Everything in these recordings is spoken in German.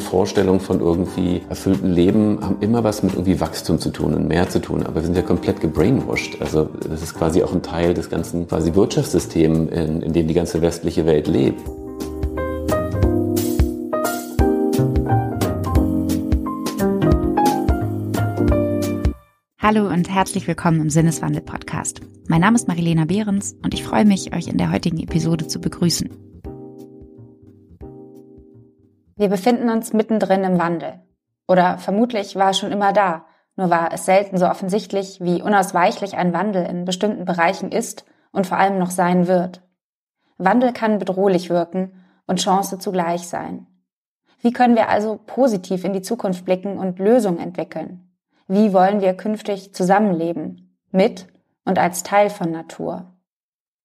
Vorstellungen von irgendwie erfüllten Leben haben immer was mit irgendwie Wachstum zu tun und mehr zu tun. Aber wir sind ja komplett gebrainwashed. Also das ist quasi auch ein Teil des ganzen quasi Wirtschaftssystems, in, in dem die ganze westliche Welt lebt. Hallo und herzlich willkommen im Sinneswandel Podcast. Mein Name ist Marilena Behrens und ich freue mich, euch in der heutigen Episode zu begrüßen. Wir befinden uns mittendrin im Wandel. Oder vermutlich war es schon immer da, nur war es selten so offensichtlich, wie unausweichlich ein Wandel in bestimmten Bereichen ist und vor allem noch sein wird. Wandel kann bedrohlich wirken und Chance zugleich sein. Wie können wir also positiv in die Zukunft blicken und Lösungen entwickeln? Wie wollen wir künftig zusammenleben? Mit und als Teil von Natur?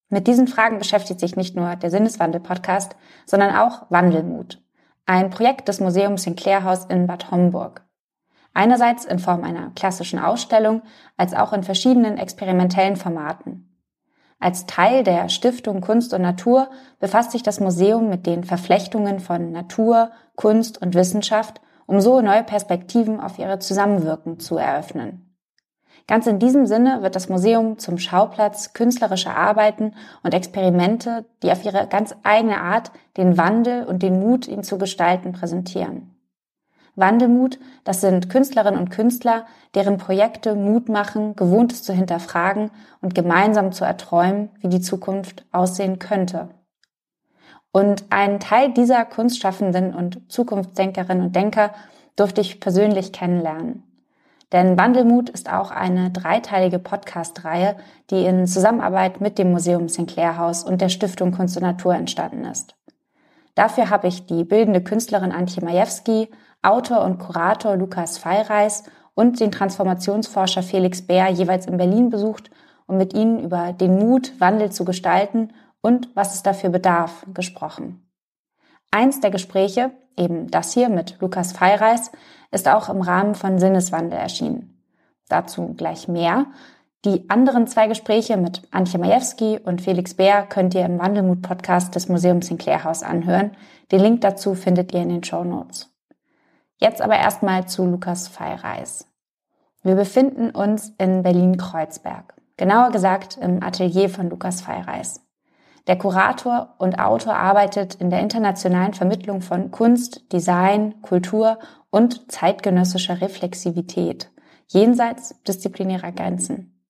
Mit diesen Fragen beschäftigt sich nicht nur der Sinneswandel-Podcast, sondern auch Wandelmut ein Projekt des Museums Sinclair House in Bad Homburg. Einerseits in Form einer klassischen Ausstellung, als auch in verschiedenen experimentellen Formaten. Als Teil der Stiftung Kunst und Natur befasst sich das Museum mit den Verflechtungen von Natur, Kunst und Wissenschaft, um so neue Perspektiven auf ihre Zusammenwirken zu eröffnen. Ganz in diesem Sinne wird das Museum zum Schauplatz künstlerischer Arbeiten und Experimente, die auf ihre ganz eigene Art den Wandel und den Mut, ihn zu gestalten, präsentieren. Wandelmut, das sind Künstlerinnen und Künstler, deren Projekte Mut machen, Gewohntes zu hinterfragen und gemeinsam zu erträumen, wie die Zukunft aussehen könnte. Und einen Teil dieser Kunstschaffenden und Zukunftsdenkerinnen und Denker durfte ich persönlich kennenlernen. Denn Wandelmut ist auch eine dreiteilige Podcast-Reihe, die in Zusammenarbeit mit dem Museum Sinclair House und der Stiftung Kunst und Natur entstanden ist. Dafür habe ich die bildende Künstlerin Antje Majewski, Autor und Kurator Lukas Feireis und den Transformationsforscher Felix Bär jeweils in Berlin besucht und mit ihnen über den Mut, Wandel zu gestalten und was es dafür bedarf, gesprochen. Eins der Gespräche, eben das hier mit Lukas Feireis, ist auch im Rahmen von Sinneswandel erschienen. Dazu gleich mehr. Die anderen zwei Gespräche mit Antje Majewski und Felix Bär könnt ihr im Wandelmut-Podcast des Museums Sinclair Haus anhören. Den Link dazu findet ihr in den Show Notes. Jetzt aber erstmal zu Lukas Feireis. Wir befinden uns in Berlin-Kreuzberg. Genauer gesagt im Atelier von Lukas Feireis. Der Kurator und Autor arbeitet in der internationalen Vermittlung von Kunst, Design, Kultur und zeitgenössischer Reflexivität, jenseits disziplinärer Grenzen.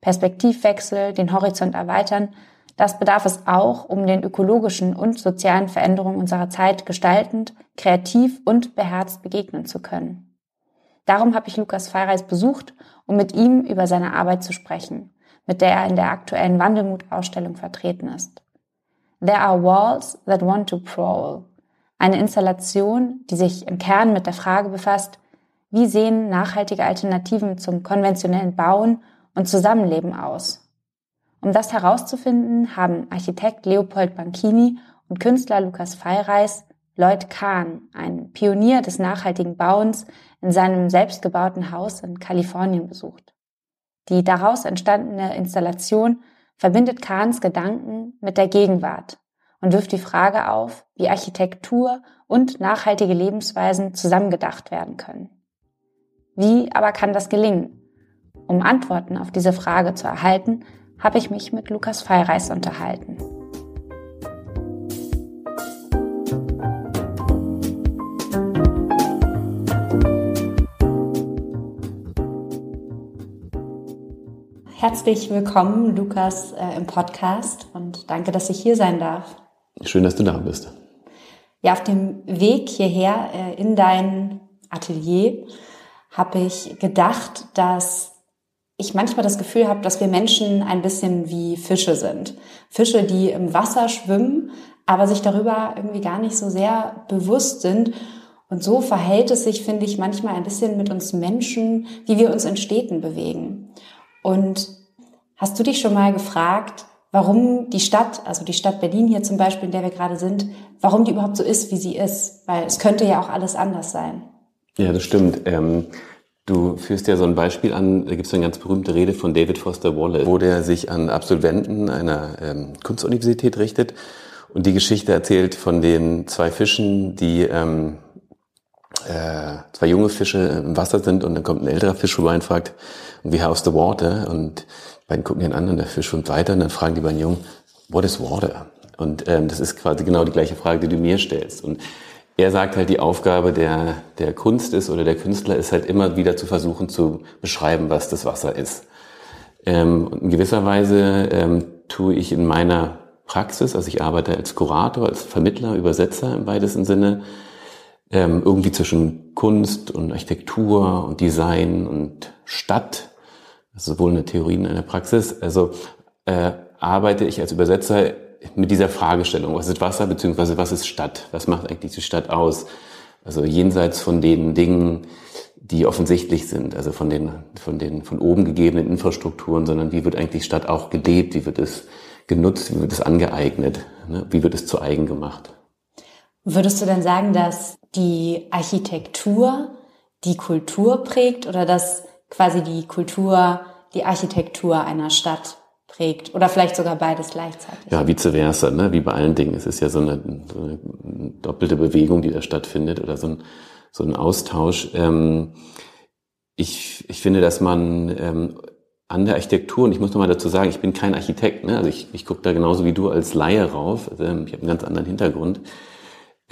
Perspektivwechsel, den Horizont erweitern, das bedarf es auch, um den ökologischen und sozialen Veränderungen unserer Zeit gestaltend, kreativ und beherzt begegnen zu können. Darum habe ich Lukas Feireis besucht, um mit ihm über seine Arbeit zu sprechen mit der er in der aktuellen Wandelmut-Ausstellung vertreten ist. There are walls that want to prowl. Eine Installation, die sich im Kern mit der Frage befasst, wie sehen nachhaltige Alternativen zum konventionellen Bauen und Zusammenleben aus? Um das herauszufinden, haben Architekt Leopold Banchini und Künstler Lukas Feireis Lloyd Kahn, ein Pionier des nachhaltigen Bauens, in seinem selbstgebauten Haus in Kalifornien besucht. Die daraus entstandene Installation verbindet Kahns Gedanken mit der Gegenwart und wirft die Frage auf, wie Architektur und nachhaltige Lebensweisen zusammengedacht werden können. Wie aber kann das gelingen? Um Antworten auf diese Frage zu erhalten, habe ich mich mit Lukas Feireis unterhalten. Herzlich willkommen, Lukas, äh, im Podcast und danke, dass ich hier sein darf. Schön, dass du da bist. Ja, auf dem Weg hierher äh, in dein Atelier habe ich gedacht, dass ich manchmal das Gefühl habe, dass wir Menschen ein bisschen wie Fische sind. Fische, die im Wasser schwimmen, aber sich darüber irgendwie gar nicht so sehr bewusst sind. Und so verhält es sich, finde ich, manchmal ein bisschen mit uns Menschen, wie wir uns in Städten bewegen. Und hast du dich schon mal gefragt, warum die Stadt, also die Stadt Berlin hier zum Beispiel, in der wir gerade sind, warum die überhaupt so ist, wie sie ist? Weil es könnte ja auch alles anders sein. Ja, das stimmt. Ähm Du führst ja so ein Beispiel an, da gibt es eine ganz berühmte Rede von David Foster Wallace, wo der sich an Absolventen einer ähm, Kunstuniversität richtet und die Geschichte erzählt von den zwei Fischen, die ähm, äh, zwei junge Fische im Wasser sind und dann kommt ein älterer Fisch vorbei und fragt, wie how's the water? Und die beiden gucken den an und der Fisch schwimmt weiter und dann fragen die beiden Jungen, what is water? Und ähm, das ist quasi genau die gleiche Frage, die du mir stellst. Und er sagt halt, die Aufgabe der, der Kunst ist oder der Künstler ist halt immer wieder zu versuchen zu beschreiben, was das Wasser ist. Ähm, und in gewisser Weise ähm, tue ich in meiner Praxis, also ich arbeite als Kurator, als Vermittler, Übersetzer im weitesten Sinne, ähm, irgendwie zwischen Kunst und Architektur und Design und Stadt, also sowohl in der Theorie und in der Praxis. Also äh, arbeite ich als Übersetzer mit dieser Fragestellung, was ist Wasser beziehungsweise was ist Stadt? Was macht eigentlich die Stadt aus? Also jenseits von den Dingen, die offensichtlich sind, also von den, von den von oben gegebenen Infrastrukturen, sondern wie wird eigentlich Stadt auch gelebt, wie wird es genutzt, wie wird es angeeignet, ne? wie wird es zu eigen gemacht. Würdest du denn sagen, dass die Architektur die Kultur prägt oder dass quasi die Kultur die Architektur einer Stadt prägt oder vielleicht sogar beides gleichzeitig. Ja, vice versa, ne? wie bei allen Dingen. Es ist ja so eine, so eine doppelte Bewegung, die da stattfindet oder so ein, so ein Austausch. Ähm, ich, ich finde, dass man ähm, an der Architektur, und ich muss nochmal dazu sagen, ich bin kein Architekt, ne? also ich, ich gucke da genauso wie du als Laie rauf, also, ähm, ich habe einen ganz anderen Hintergrund.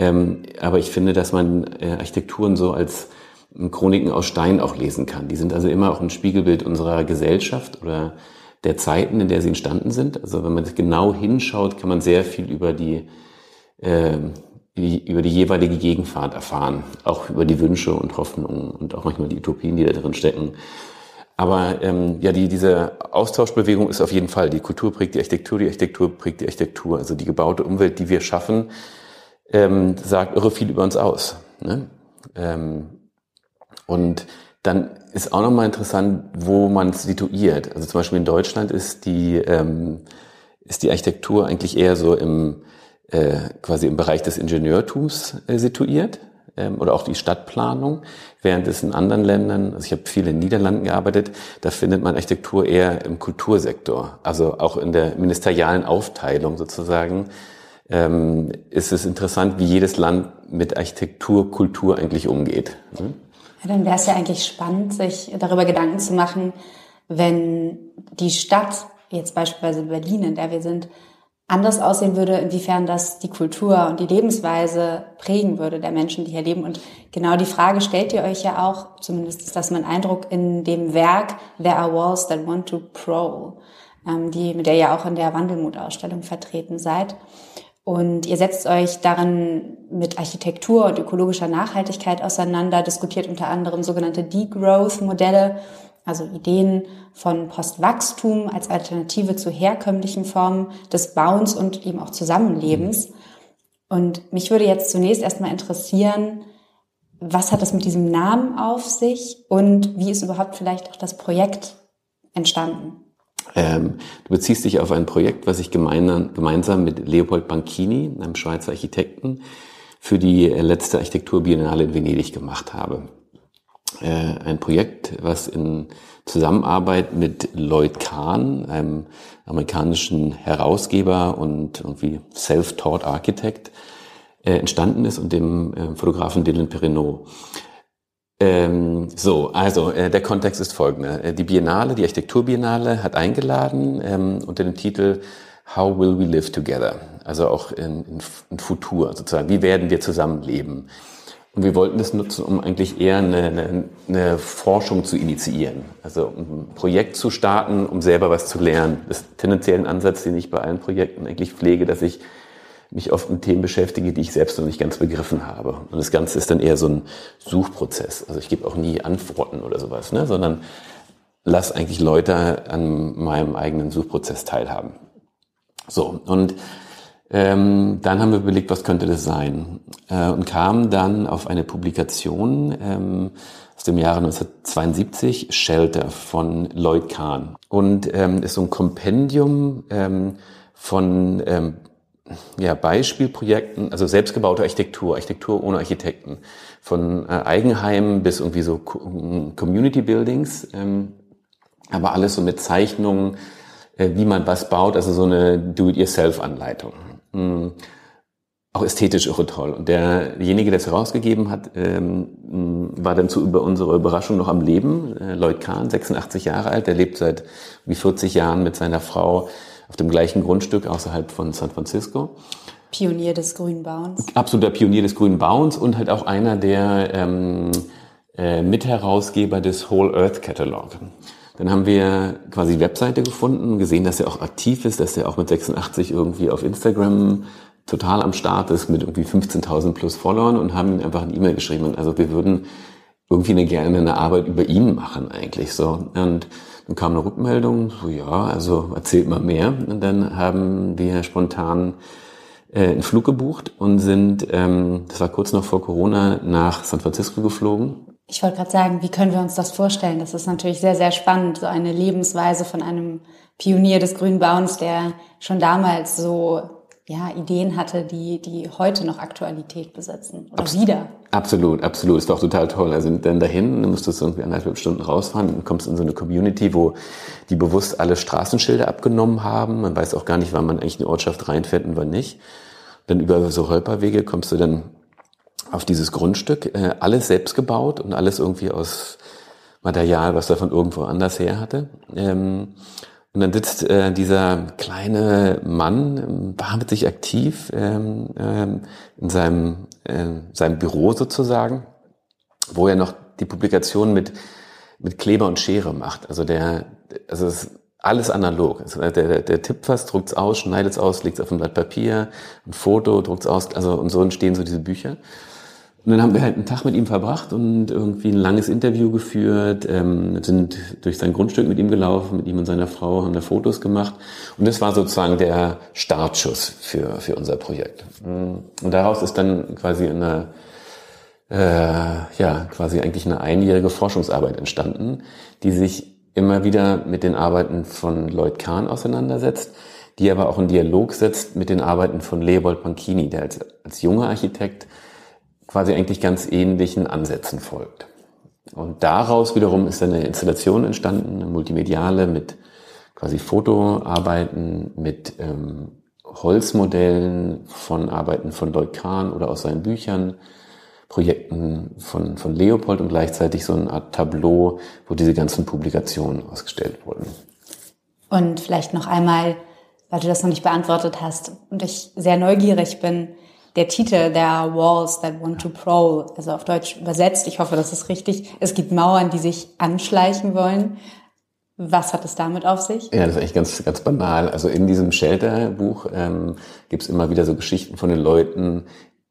Ähm, aber ich finde, dass man äh, Architekturen so als Chroniken aus Stein auch lesen kann. Die sind also immer auch ein Spiegelbild unserer Gesellschaft oder der Zeiten, in der sie entstanden sind. Also wenn man genau hinschaut, kann man sehr viel über die, äh, die, über die jeweilige Gegenwart erfahren, auch über die Wünsche und Hoffnungen und auch manchmal die Utopien, die da drin stecken. Aber ähm, ja, die, diese Austauschbewegung ist auf jeden Fall. Die Kultur prägt die Architektur, die Architektur prägt die Architektur. Also die gebaute Umwelt, die wir schaffen, ähm, sagt irre viel über uns aus. Ne? Ähm, und dann ist auch nochmal interessant, wo man es situiert. Also zum Beispiel in Deutschland ist die, ähm, ist die Architektur eigentlich eher so im, äh, quasi im Bereich des Ingenieurtums äh, situiert ähm, oder auch die Stadtplanung, während es in anderen Ländern, also ich habe viel in Niederlanden gearbeitet, da findet man Architektur eher im Kultursektor, also auch in der ministerialen Aufteilung sozusagen. Ähm, ist es interessant, wie jedes Land mit Architektur, Kultur eigentlich umgeht. Ne? Ja, dann wäre es ja eigentlich spannend, sich darüber Gedanken zu machen, wenn die Stadt, jetzt beispielsweise Berlin, in der wir sind, anders aussehen würde, inwiefern das die Kultur und die Lebensweise prägen würde der Menschen, die hier leben. Und genau die Frage stellt ihr euch ja auch, zumindest ist das mein Eindruck, in dem Werk There Are Walls That Want to Prowl, ähm, die, mit der ihr auch in der Wandelmut-Ausstellung vertreten seid. Und ihr setzt euch darin mit Architektur und ökologischer Nachhaltigkeit auseinander, diskutiert unter anderem sogenannte Degrowth-Modelle, also Ideen von Postwachstum als Alternative zu herkömmlichen Formen des Bauens und eben auch Zusammenlebens. Und mich würde jetzt zunächst erstmal interessieren, was hat das mit diesem Namen auf sich und wie ist überhaupt vielleicht auch das Projekt entstanden? Ähm, du beziehst dich auf ein Projekt, was ich gemein, gemeinsam mit Leopold Banchini, einem Schweizer Architekten, für die letzte Architekturbiennale in Venedig gemacht habe. Äh, ein Projekt, was in Zusammenarbeit mit Lloyd Kahn, einem amerikanischen Herausgeber und irgendwie Self-Taught Architect, äh, entstanden ist und dem äh, Fotografen Dylan Perrineau. Ähm, so, also äh, der Kontext ist folgender. Äh, die Biennale, die Architekturbiennale hat eingeladen ähm, unter dem Titel How Will We Live Together? Also auch in, in, in Futur sozusagen. Wie werden wir zusammenleben? Und wir wollten das nutzen, um eigentlich eher eine, eine, eine Forschung zu initiieren. Also um ein Projekt zu starten, um selber was zu lernen. Das ist tendenziell ein Ansatz, den ich bei allen Projekten eigentlich pflege, dass ich mich oft mit Themen beschäftige, die ich selbst noch nicht ganz begriffen habe. Und das Ganze ist dann eher so ein Suchprozess. Also ich gebe auch nie Antworten oder sowas, ne? sondern lass eigentlich Leute an meinem eigenen Suchprozess teilhaben. So, und ähm, dann haben wir überlegt, was könnte das sein? Äh, und kamen dann auf eine Publikation ähm, aus dem Jahre 1972, Shelter von Lloyd Kahn. Und ähm, ist so ein Kompendium ähm, von ähm, ja, Beispielprojekten, also selbstgebaute Architektur, Architektur ohne Architekten, von äh, Eigenheimen bis irgendwie so Community Buildings, ähm, aber alles so mit Zeichnungen, äh, wie man was baut, also so eine Do-it-yourself-Anleitung. Mhm. auch ästhetisch irre toll. Und derjenige, der es herausgegeben hat, ähm, war dann zu über unsere Überraschung noch am Leben. Äh, Lloyd Kahn, 86 Jahre alt, der lebt seit wie 40 Jahren mit seiner Frau auf dem gleichen Grundstück außerhalb von San Francisco. Pionier des grünen Bauens. Absoluter Pionier des grünen Bauens und halt auch einer der ähm, äh, Mitherausgeber des Whole Earth Catalog. Dann haben wir quasi die Webseite gefunden, gesehen, dass er auch aktiv ist, dass er auch mit 86 irgendwie auf Instagram total am Start ist mit irgendwie 15.000 plus Followern und haben ihm einfach eine E-Mail geschrieben. Also wir würden irgendwie eine, gerne eine Arbeit über ihn machen eigentlich so. Und dann kam eine Rückmeldung, so ja, also erzählt mal mehr. Und dann haben wir spontan äh, einen Flug gebucht und sind, ähm, das war kurz noch vor Corona, nach San Francisco geflogen. Ich wollte gerade sagen, wie können wir uns das vorstellen? Das ist natürlich sehr, sehr spannend, so eine Lebensweise von einem Pionier des grünen Bauens, der schon damals so ja, Ideen hatte, die, die heute noch Aktualität besitzen. Oder Abs wieder. Absolut, absolut. Ist doch total toll. Also dann dahin, dann musstest du irgendwie anderthalb Stunden rausfahren und kommst in so eine Community, wo die bewusst alle Straßenschilder abgenommen haben. Man weiß auch gar nicht, wann man eigentlich in die Ortschaft reinfährt und wann nicht. Dann über so Holperwege kommst du dann auf dieses Grundstück. Äh, alles selbst gebaut und alles irgendwie aus Material, was er von irgendwo anders her hatte. Ähm, und dann sitzt äh, dieser kleine Mann wahnsinnig aktiv ähm, ähm, in seinem, äh, seinem Büro sozusagen, wo er noch die Publikation mit, mit Kleber und Schere macht. Also der, also es ist alles analog. Also der, der, der tippt was, druckt's aus, schneidet's aus, legt's auf ein Blatt Papier, ein Foto, druckt's aus, also und so entstehen so diese Bücher. Und dann haben wir halt einen Tag mit ihm verbracht und irgendwie ein langes Interview geführt, ähm, sind durch sein Grundstück mit ihm gelaufen, mit ihm und seiner Frau, haben da Fotos gemacht. Und das war sozusagen der Startschuss für, für unser Projekt. Und daraus ist dann quasi eine, äh, ja, quasi eigentlich eine einjährige Forschungsarbeit entstanden, die sich immer wieder mit den Arbeiten von Lloyd Kahn auseinandersetzt, die aber auch in Dialog setzt mit den Arbeiten von Leopold Panchini, der als, als junger Architekt quasi eigentlich ganz ähnlichen Ansätzen folgt. Und daraus wiederum ist eine Installation entstanden, eine multimediale mit quasi Fotoarbeiten, mit ähm, Holzmodellen von Arbeiten von Lloyd Kahn oder aus seinen Büchern, Projekten von, von Leopold und gleichzeitig so eine Art Tableau, wo diese ganzen Publikationen ausgestellt wurden. Und vielleicht noch einmal, weil du das noch nicht beantwortet hast und ich sehr neugierig bin, der Titel der Walls that want to prowl, also auf Deutsch übersetzt, ich hoffe, das ist richtig. Es gibt Mauern, die sich anschleichen wollen. Was hat es damit auf sich? Ja, das ist eigentlich ganz, ganz banal. Also in diesem Shelter-Buch ähm, gibt es immer wieder so Geschichten von den Leuten,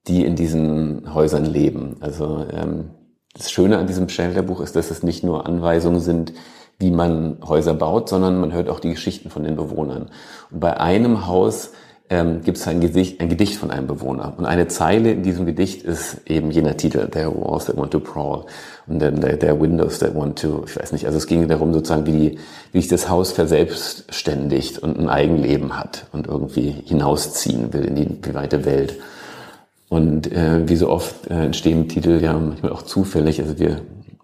die in diesen Häusern leben. Also ähm, das Schöne an diesem Shelter-Buch ist, dass es nicht nur Anweisungen sind, wie man Häuser baut, sondern man hört auch die Geschichten von den Bewohnern. Und bei einem Haus ähm, gibt es ein Gedicht, ein Gedicht von einem Bewohner. Und eine Zeile in diesem Gedicht ist eben jener Titel, There Walls That Want to Prowl. Und dann there, there Windows That Want to, ich weiß nicht, also es ging darum sozusagen, wie, die, wie sich das Haus verselbstständigt und ein Eigenleben hat und irgendwie hinausziehen will in die, die weite Welt. Und äh, wie so oft äh, entstehen Titel ja manchmal auch zufällig. Also wir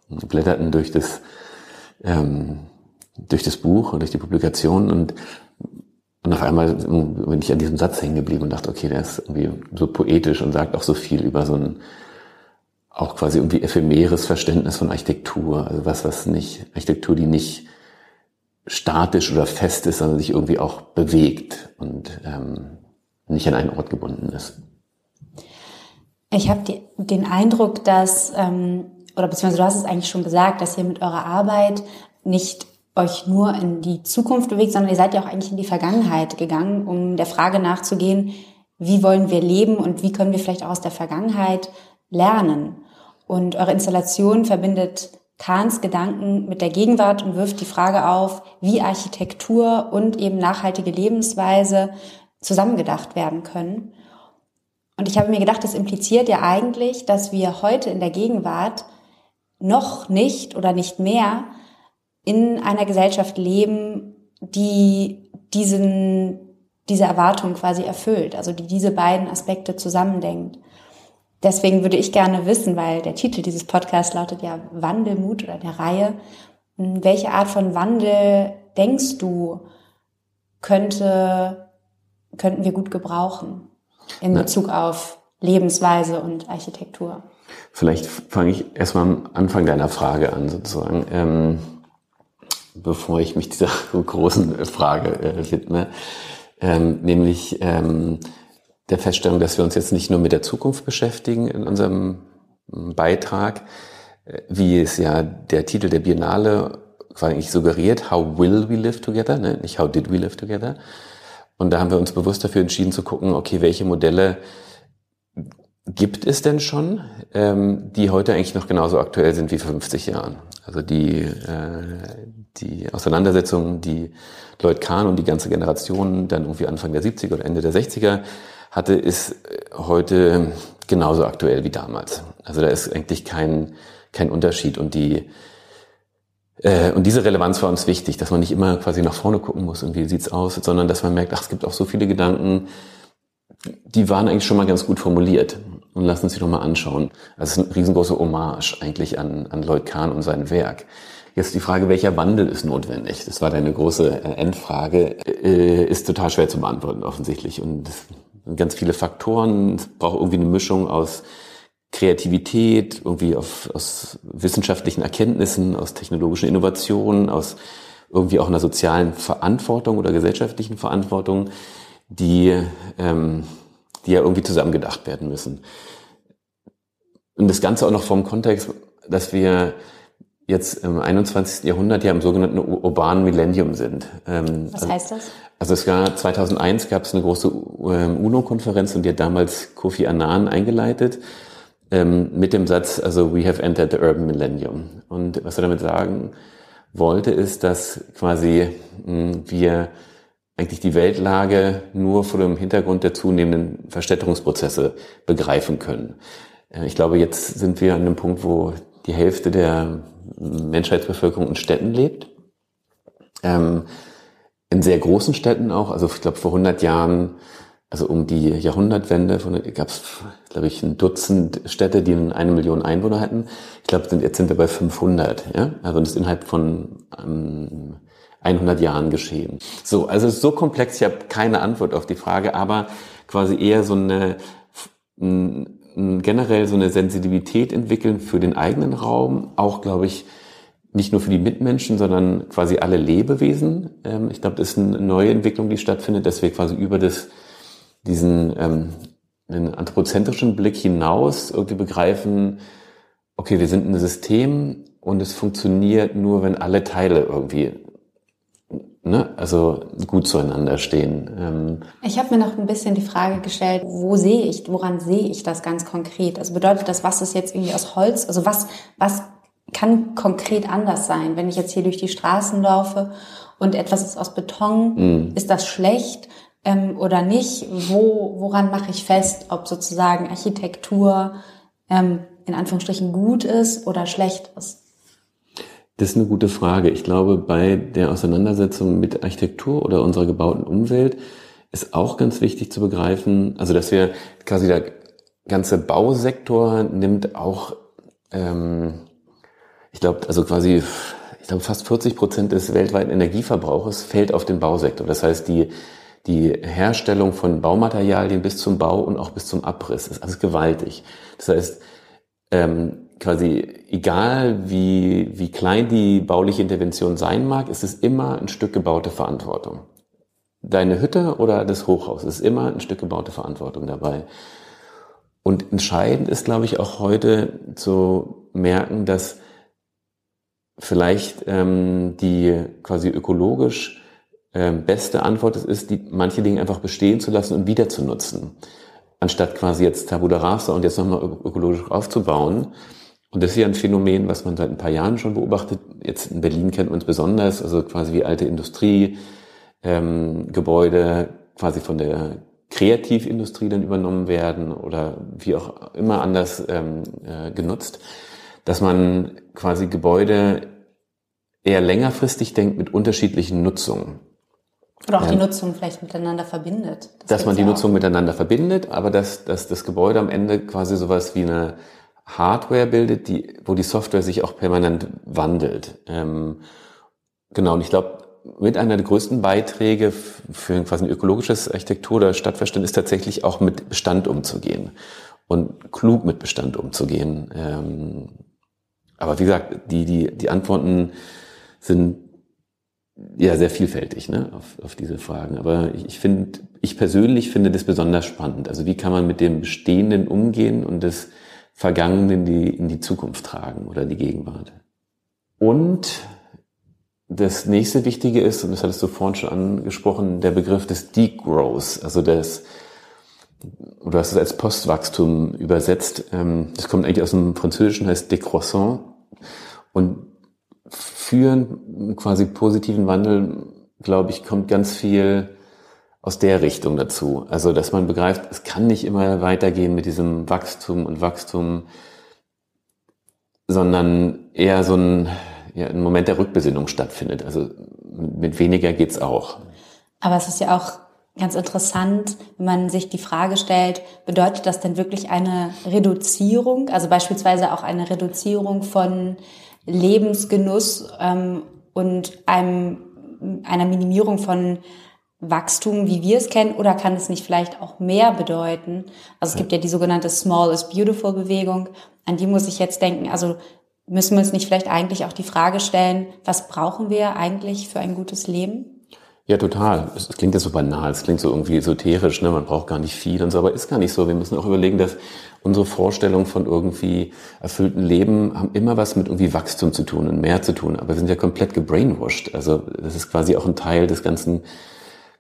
blätterten durch das, ähm, durch das Buch und durch die Publikation und und auf einmal bin ich an diesem Satz hängen geblieben und dachte, okay, der ist irgendwie so poetisch und sagt auch so viel über so ein auch quasi irgendwie ephemeres Verständnis von Architektur. Also was, was nicht, Architektur, die nicht statisch oder fest ist, sondern sich irgendwie auch bewegt und ähm, nicht an einen Ort gebunden ist. Ich habe den Eindruck, dass, ähm, oder beziehungsweise du hast es eigentlich schon gesagt, dass ihr mit eurer Arbeit nicht euch nur in die Zukunft bewegt, sondern ihr seid ja auch eigentlich in die Vergangenheit gegangen, um der Frage nachzugehen, wie wollen wir leben und wie können wir vielleicht auch aus der Vergangenheit lernen. Und eure Installation verbindet Kahns Gedanken mit der Gegenwart und wirft die Frage auf, wie Architektur und eben nachhaltige Lebensweise zusammengedacht werden können. Und ich habe mir gedacht, das impliziert ja eigentlich, dass wir heute in der Gegenwart noch nicht oder nicht mehr in einer Gesellschaft leben, die diesen, diese Erwartung quasi erfüllt, also die diese beiden Aspekte zusammendenkt. Deswegen würde ich gerne wissen, weil der Titel dieses Podcasts lautet ja Wandelmut oder der Reihe, welche Art von Wandel denkst du könnte, könnten wir gut gebrauchen? in Bezug auf Lebensweise und Architektur? Vielleicht fange ich erstmal am Anfang deiner Frage an, sozusagen, ähm, bevor ich mich dieser großen Frage äh, widme, ähm, nämlich ähm, der Feststellung, dass wir uns jetzt nicht nur mit der Zukunft beschäftigen in unserem Beitrag, äh, wie es ja der Titel der Biennale quasi suggeriert, how will we live together, ne? nicht how did we live together. Und da haben wir uns bewusst dafür entschieden zu gucken, okay, welche Modelle gibt es denn schon, ähm, die heute eigentlich noch genauso aktuell sind wie vor 50 Jahren. Also die, äh, die Auseinandersetzung, die Lloyd Kahn und die ganze Generation dann irgendwie Anfang der 70er oder Ende der 60er hatte, ist heute genauso aktuell wie damals. Also da ist eigentlich kein, kein Unterschied und die äh, und diese Relevanz war uns wichtig, dass man nicht immer quasi nach vorne gucken muss und wie sieht's aus, sondern dass man merkt, ach, es gibt auch so viele Gedanken, die waren eigentlich schon mal ganz gut formuliert und lassen uns sie doch mal anschauen. Also es ist eine riesengroße Hommage eigentlich an, an Lloyd Kahn und sein Werk. Jetzt die Frage, welcher Wandel ist notwendig? Das war deine große äh, Endfrage. Äh, ist total schwer zu beantworten offensichtlich und ganz viele Faktoren. Es braucht irgendwie eine Mischung aus Kreativität, irgendwie auf, aus wissenschaftlichen Erkenntnissen, aus technologischen Innovationen, aus irgendwie auch einer sozialen Verantwortung oder gesellschaftlichen Verantwortung, die, ähm, die ja irgendwie zusammengedacht werden müssen. Und das Ganze auch noch vom Kontext, dass wir jetzt im 21. Jahrhundert ja im sogenannten urbanen Millennium sind. Ähm, Was heißt das? Also es gab 2001 gab es eine große ähm, UNO-Konferenz und die hat damals Kofi Annan eingeleitet ähm, mit dem Satz, also we have entered the urban millennium. Und was er damit sagen wollte, ist, dass quasi hm, wir eigentlich die Weltlage nur vor dem Hintergrund der zunehmenden Verstädterungsprozesse begreifen können. Äh, ich glaube, jetzt sind wir an einem Punkt, wo die Hälfte der Menschheitsbevölkerung in Städten lebt. Ähm, in sehr großen Städten auch. Also ich glaube, vor 100 Jahren, also um die Jahrhundertwende, gab es, glaube ich, ein Dutzend Städte, die eine Million Einwohner hatten. Ich glaube, jetzt sind wir bei 500. Ja? Also das ist innerhalb von ähm, 100 Jahren geschehen. So, also so komplex, ich habe keine Antwort auf die Frage, aber quasi eher so eine generell so eine Sensibilität entwickeln für den eigenen Raum, auch glaube ich nicht nur für die Mitmenschen, sondern quasi alle Lebewesen. Ähm, ich glaube, das ist eine neue Entwicklung, die stattfindet, dass wir quasi über das, diesen ähm, einen anthropozentrischen Blick hinaus irgendwie begreifen, okay, wir sind ein System und es funktioniert nur, wenn alle Teile irgendwie ne, also gut zueinander stehen. Ähm ich habe mir noch ein bisschen die Frage gestellt, wo sehe ich, woran sehe ich das ganz konkret? Also bedeutet das, was ist jetzt irgendwie aus Holz? Also was, was kann konkret anders sein, wenn ich jetzt hier durch die Straßen laufe und etwas ist aus Beton? Mm. Ist das schlecht? Ähm, oder nicht? Wo, woran mache ich fest, ob sozusagen Architektur ähm, in Anführungsstrichen gut ist oder schlecht ist? Das ist eine gute Frage. Ich glaube, bei der Auseinandersetzung mit Architektur oder unserer gebauten Umwelt ist auch ganz wichtig zu begreifen, also dass wir quasi der ganze Bausektor nimmt auch, ähm, ich glaube, also quasi, ich glaube, fast 40 Prozent des weltweiten Energieverbrauches fällt auf den Bausektor. Das heißt, die die Herstellung von Baumaterialien bis zum Bau und auch bis zum Abriss ist alles gewaltig. Das heißt, ähm, quasi egal wie, wie klein die bauliche Intervention sein mag, ist es immer ein Stück gebaute Verantwortung. Deine Hütte oder das Hochhaus ist immer ein Stück gebaute Verantwortung dabei. Und entscheidend ist, glaube ich, auch heute zu merken, dass vielleicht ähm, die quasi ökologisch ähm, beste Antwort ist, die manche Dinge einfach bestehen zu lassen und wieder zu nutzen, anstatt quasi jetzt Tabula rasa und jetzt nochmal ökologisch aufzubauen. Und das ist ja ein Phänomen, was man seit ein paar Jahren schon beobachtet. Jetzt in Berlin kennt man es besonders, also quasi wie alte Industriegebäude ähm, quasi von der Kreativindustrie dann übernommen werden oder wie auch immer anders ähm, äh, genutzt, dass man quasi Gebäude eher längerfristig denkt mit unterschiedlichen Nutzungen. Oder auch ja. die Nutzung vielleicht miteinander verbindet. Das dass man die ja Nutzung miteinander verbindet, aber dass, dass das Gebäude am Ende quasi sowas wie eine Hardware bildet, die, wo die Software sich auch permanent wandelt. Ähm, genau, und ich glaube, mit einer der größten Beiträge für quasi ein ökologisches Architektur- oder Stadtverständnis ist tatsächlich auch mit Bestand umzugehen und klug mit Bestand umzugehen. Ähm, aber wie gesagt, die, die, die Antworten sind ja sehr vielfältig ne, auf, auf diese Fragen. Aber ich, ich finde, ich persönlich finde das besonders spannend. Also wie kann man mit dem Bestehenden umgehen und das Vergangene in die, in die Zukunft tragen oder die Gegenwart. Und das nächste Wichtige ist, und das hattest du vorhin schon angesprochen, der Begriff des Degrowth, also das, du hast es als Postwachstum übersetzt. Ähm, das kommt eigentlich aus dem Französischen, heißt décroissant. Und für einen quasi positiven Wandel, glaube ich, kommt ganz viel aus der Richtung dazu. Also, dass man begreift, es kann nicht immer weitergehen mit diesem Wachstum und Wachstum, sondern eher so ein, ja, ein Moment der Rückbesinnung stattfindet. Also mit weniger geht's auch. Aber es ist ja auch ganz interessant, wenn man sich die Frage stellt, bedeutet das denn wirklich eine Reduzierung, also beispielsweise auch eine Reduzierung von Lebensgenuss ähm, und einem, einer Minimierung von Wachstum, wie wir es kennen, oder kann es nicht vielleicht auch mehr bedeuten? Also es gibt ja die sogenannte Small is Beautiful Bewegung, an die muss ich jetzt denken. Also müssen wir uns nicht vielleicht eigentlich auch die Frage stellen, was brauchen wir eigentlich für ein gutes Leben? Ja, total. Es klingt ja so banal, es klingt so irgendwie esoterisch, ne? man braucht gar nicht viel und so, aber ist gar nicht so. Wir müssen auch überlegen, dass unsere Vorstellungen von irgendwie erfüllten Leben haben immer was mit irgendwie Wachstum zu tun und mehr zu tun, aber wir sind ja komplett gebrainwashed. Also das ist quasi auch ein Teil des ganzen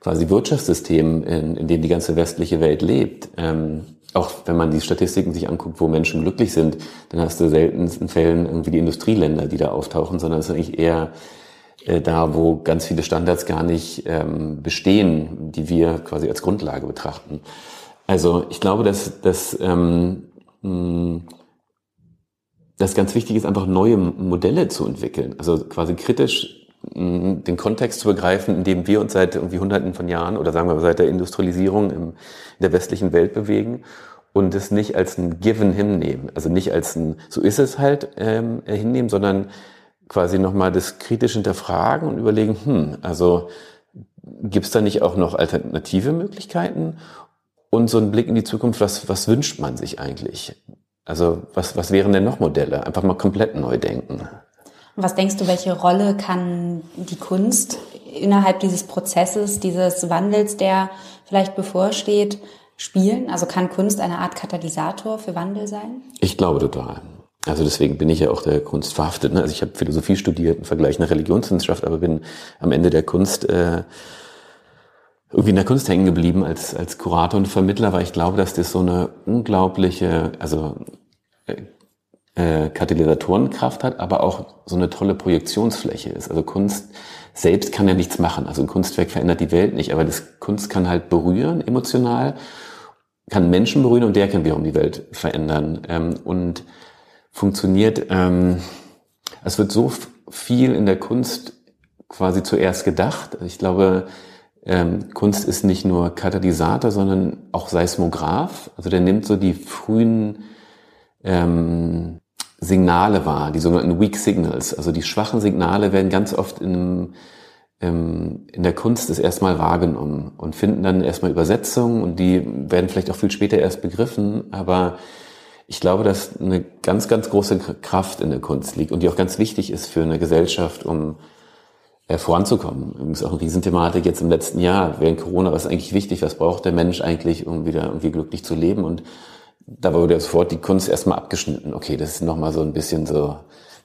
quasi Wirtschaftssystem, in, in dem die ganze westliche Welt lebt. Ähm, auch wenn man die Statistiken sich anguckt, wo Menschen glücklich sind, dann hast du seltensten Fällen irgendwie die Industrieländer, die da auftauchen, sondern es ist eigentlich eher äh, da, wo ganz viele Standards gar nicht ähm, bestehen, die wir quasi als Grundlage betrachten. Also ich glaube, dass, dass ähm, das ganz wichtig ist, einfach neue Modelle zu entwickeln. Also quasi kritisch den Kontext zu begreifen, in dem wir uns seit irgendwie Hunderten von Jahren oder sagen wir seit der Industrialisierung im, in der westlichen Welt bewegen und es nicht als ein Given hinnehmen, also nicht als ein so ist es halt ähm, hinnehmen, sondern quasi nochmal das kritisch hinterfragen und überlegen, hm, also gibt es da nicht auch noch alternative Möglichkeiten? Und so ein Blick in die Zukunft, was, was wünscht man sich eigentlich? Also was, was wären denn noch Modelle? Einfach mal komplett neu denken. Was denkst du, welche Rolle kann die Kunst innerhalb dieses Prozesses, dieses Wandels, der vielleicht bevorsteht, spielen? Also kann Kunst eine Art Katalysator für Wandel sein? Ich glaube total. Also deswegen bin ich ja auch der Kunst verhaftet. Ne? Also ich habe Philosophie studiert im Vergleich nach Religionswissenschaft, aber bin am Ende der Kunst äh, irgendwie in der Kunst hängen geblieben als als Kurator und Vermittler, weil ich glaube, dass das so eine unglaubliche, also äh, Katalysatorenkraft hat, aber auch so eine tolle Projektionsfläche ist. Also Kunst selbst kann ja nichts machen. Also ein Kunstwerk verändert die Welt nicht, aber das Kunst kann halt berühren, emotional, kann Menschen berühren und der kann wiederum die Welt verändern. Ähm, und funktioniert, ähm, es wird so viel in der Kunst quasi zuerst gedacht. Ich glaube, ähm, Kunst ist nicht nur Katalysator, sondern auch Seismograph. Also der nimmt so die frühen ähm, Signale wahr, die sogenannten Weak Signals. Also die schwachen Signale werden ganz oft in, ähm, in der Kunst das erstmal wahrgenommen und finden dann erstmal Übersetzungen und die werden vielleicht auch viel später erst begriffen, aber ich glaube, dass eine ganz, ganz große Kraft in der Kunst liegt und die auch ganz wichtig ist für eine Gesellschaft, um äh, voranzukommen. Ist auch eine Riesenthematik jetzt im letzten Jahr. Während Corona, was ist eigentlich wichtig? Was braucht der Mensch eigentlich, um wieder irgendwie glücklich zu leben? Und da wurde sofort die Kunst erstmal abgeschnitten. Okay, das ist nochmal so ein bisschen so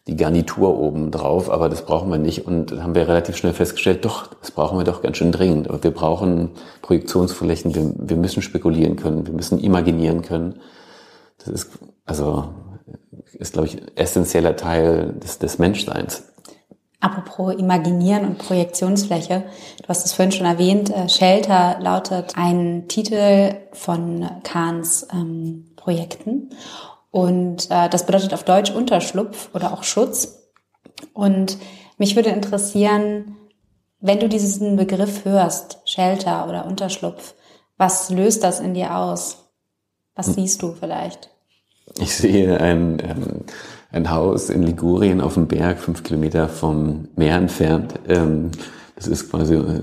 die Garnitur oben drauf, aber das brauchen wir nicht. Und dann haben wir relativ schnell festgestellt, doch, das brauchen wir doch ganz schön dringend. Und wir brauchen Projektionsflächen, wir, wir müssen spekulieren können, wir müssen imaginieren können. Das ist, also, ist, glaube ich, essentieller Teil des, des Menschseins. Apropos Imaginieren und Projektionsfläche, du hast es vorhin schon erwähnt, äh, Shelter lautet ein Titel von Kahns ähm, Projekten. Und äh, das bedeutet auf Deutsch Unterschlupf oder auch Schutz. Und mich würde interessieren, wenn du diesen Begriff hörst, Shelter oder Unterschlupf, was löst das in dir aus? Was hm. siehst du vielleicht? Ich sehe ein, ähm, ein Haus in Ligurien auf dem Berg, fünf Kilometer vom Meer entfernt. Ähm, es ist quasi äh,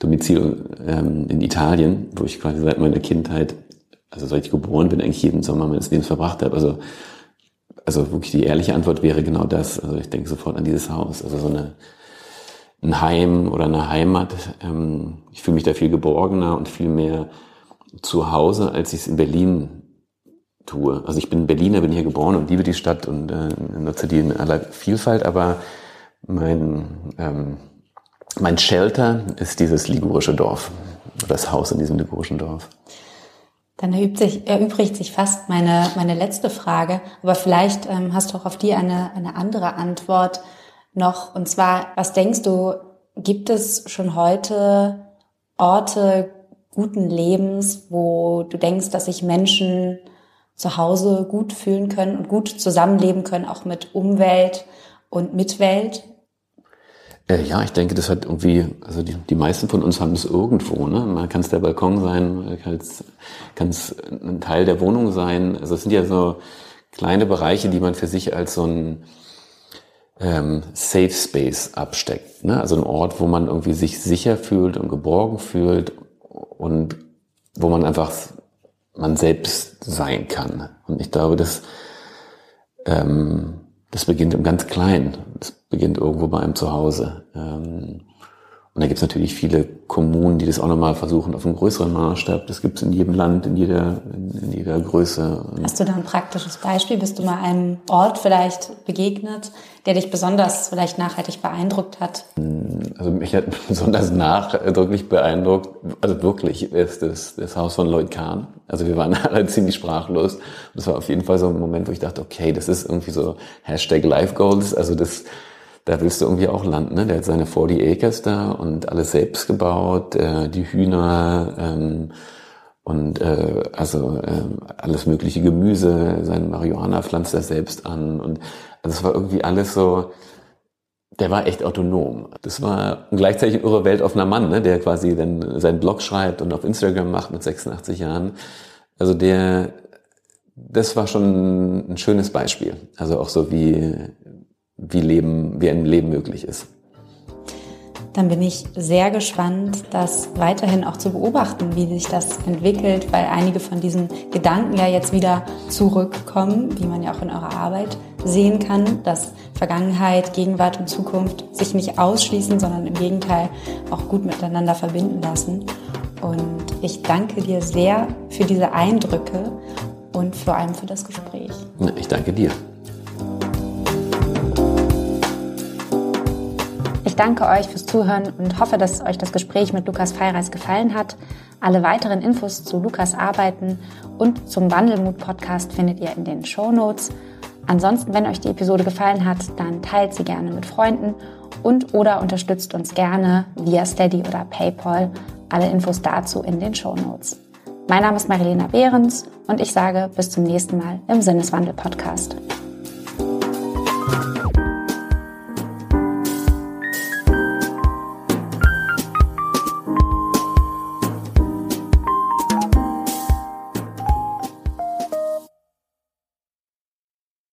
Familiendomizil ähm, in Italien, wo ich quasi seit meiner Kindheit, also seit ich geboren bin, eigentlich jeden Sommer meines Lebens verbracht habe. Also, also wirklich die ehrliche Antwort wäre genau das. Also ich denke sofort an dieses Haus. Also so eine, ein Heim oder eine Heimat. Ähm, ich fühle mich da viel geborgener und viel mehr zu Hause, als ich es in Berlin tue. Also ich bin Berliner, bin hier geboren und liebe die Stadt und äh, nutze die in aller Vielfalt, aber mein, ähm, mein Shelter ist dieses ligurische Dorf, das Haus in diesem ligurischen Dorf. Dann sich, erübrigt sich fast meine, meine letzte Frage, aber vielleicht ähm, hast du auch auf die eine, eine andere Antwort noch. Und zwar, was denkst du, gibt es schon heute Orte guten Lebens, wo du denkst, dass sich Menschen zu Hause gut fühlen können und gut zusammenleben können, auch mit Umwelt und Mitwelt? Äh, ja, ich denke, das hat irgendwie, also die, die meisten von uns haben das irgendwo. Ne? Man kann es der Balkon sein, kann es ein Teil der Wohnung sein. Also es sind ja so kleine Bereiche, die man für sich als so ein ähm, Safe Space absteckt. Ne? Also ein Ort, wo man irgendwie sich sicher fühlt und geborgen fühlt und wo man einfach man selbst sein kann. Und ich glaube, dass ähm, das beginnt im ganz Kleinen. Das beginnt irgendwo bei einem Zuhause. Ähm, und da gibt es natürlich viele Kommunen, die das auch nochmal versuchen auf einem größeren Maßstab. Das gibt es in jedem Land, in jeder, in jeder Größe. Hast du da ein praktisches Beispiel? Bist du mal einem Ort vielleicht begegnet, der dich besonders vielleicht nachhaltig beeindruckt hat? Also mich hat besonders nachdrücklich beeindruckt, also wirklich, ist das, das Haus von Lloyd Kahn. Also wir waren alle ziemlich sprachlos. Das war auf jeden Fall so ein Moment, wo ich dachte, okay, das ist irgendwie so Hashtag Life Goals. Also das da willst du irgendwie auch landen. Ne? Der hat seine 40 Acres da und alles selbst gebaut, äh, die Hühner ähm, und äh, also äh, alles mögliche Gemüse, seine Marihuana pflanzt er selbst an und also es war irgendwie alles so, der war echt autonom. Das war gleichzeitig ein irre weltoffener Mann, ne? der quasi dann seinen Blog schreibt und auf Instagram macht mit 86 Jahren. Also der, das war schon ein schönes Beispiel. Also auch so wie, wie, Leben, wie ein Leben möglich ist. Dann bin ich sehr gespannt, das weiterhin auch zu beobachten, wie sich das entwickelt, weil einige von diesen Gedanken ja jetzt wieder zurückkommen, wie man ja auch in eurer Arbeit sehen kann, dass Vergangenheit, Gegenwart und Zukunft sich nicht ausschließen, sondern im Gegenteil auch gut miteinander verbinden lassen. Und ich danke dir sehr für diese Eindrücke und vor allem für das Gespräch. Ich danke dir. Danke euch fürs Zuhören und hoffe, dass euch das Gespräch mit Lukas Feireis gefallen hat. Alle weiteren Infos zu Lukas Arbeiten und zum Wandelmut-Podcast findet ihr in den Show Notes. Ansonsten, wenn euch die Episode gefallen hat, dann teilt sie gerne mit Freunden und oder unterstützt uns gerne via Steady oder PayPal. Alle Infos dazu in den Show Notes. Mein Name ist Marilena Behrens und ich sage bis zum nächsten Mal im Sinneswandel-Podcast.